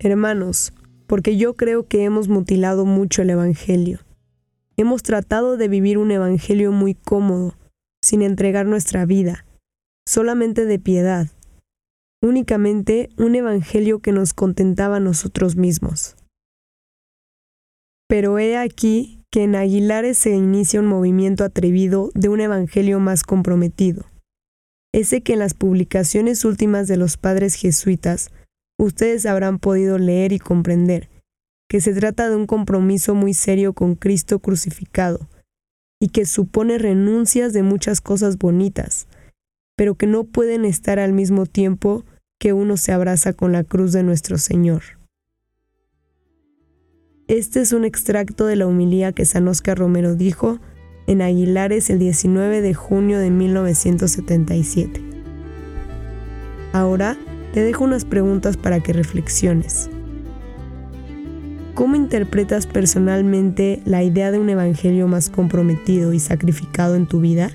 Hermanos, porque yo creo que hemos mutilado mucho el Evangelio. Hemos tratado de vivir un Evangelio muy cómodo, sin entregar nuestra vida, solamente de piedad, únicamente un Evangelio que nos contentaba a nosotros mismos. Pero he aquí que en Aguilares se inicia un movimiento atrevido de un Evangelio más comprometido, ese que en las publicaciones últimas de los padres jesuitas ustedes habrán podido leer y comprender que se trata de un compromiso muy serio con Cristo crucificado y que supone renuncias de muchas cosas bonitas, pero que no pueden estar al mismo tiempo que uno se abraza con la cruz de nuestro Señor. Este es un extracto de la humilía que San Oscar Romero dijo en Aguilares el 19 de junio de 1977. Ahora te dejo unas preguntas para que reflexiones. ¿Cómo interpretas personalmente la idea de un evangelio más comprometido y sacrificado en tu vida?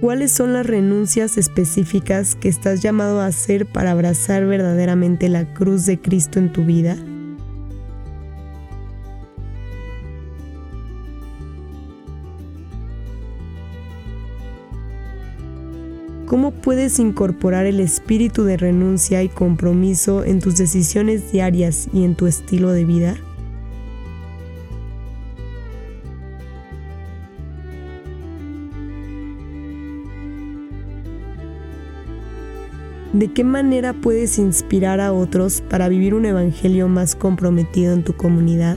¿Cuáles son las renuncias específicas que estás llamado a hacer para abrazar verdaderamente la cruz de Cristo en tu vida? ¿Cómo puedes incorporar el espíritu de renuncia y compromiso en tus decisiones diarias y en tu estilo de vida? ¿De qué manera puedes inspirar a otros para vivir un evangelio más comprometido en tu comunidad?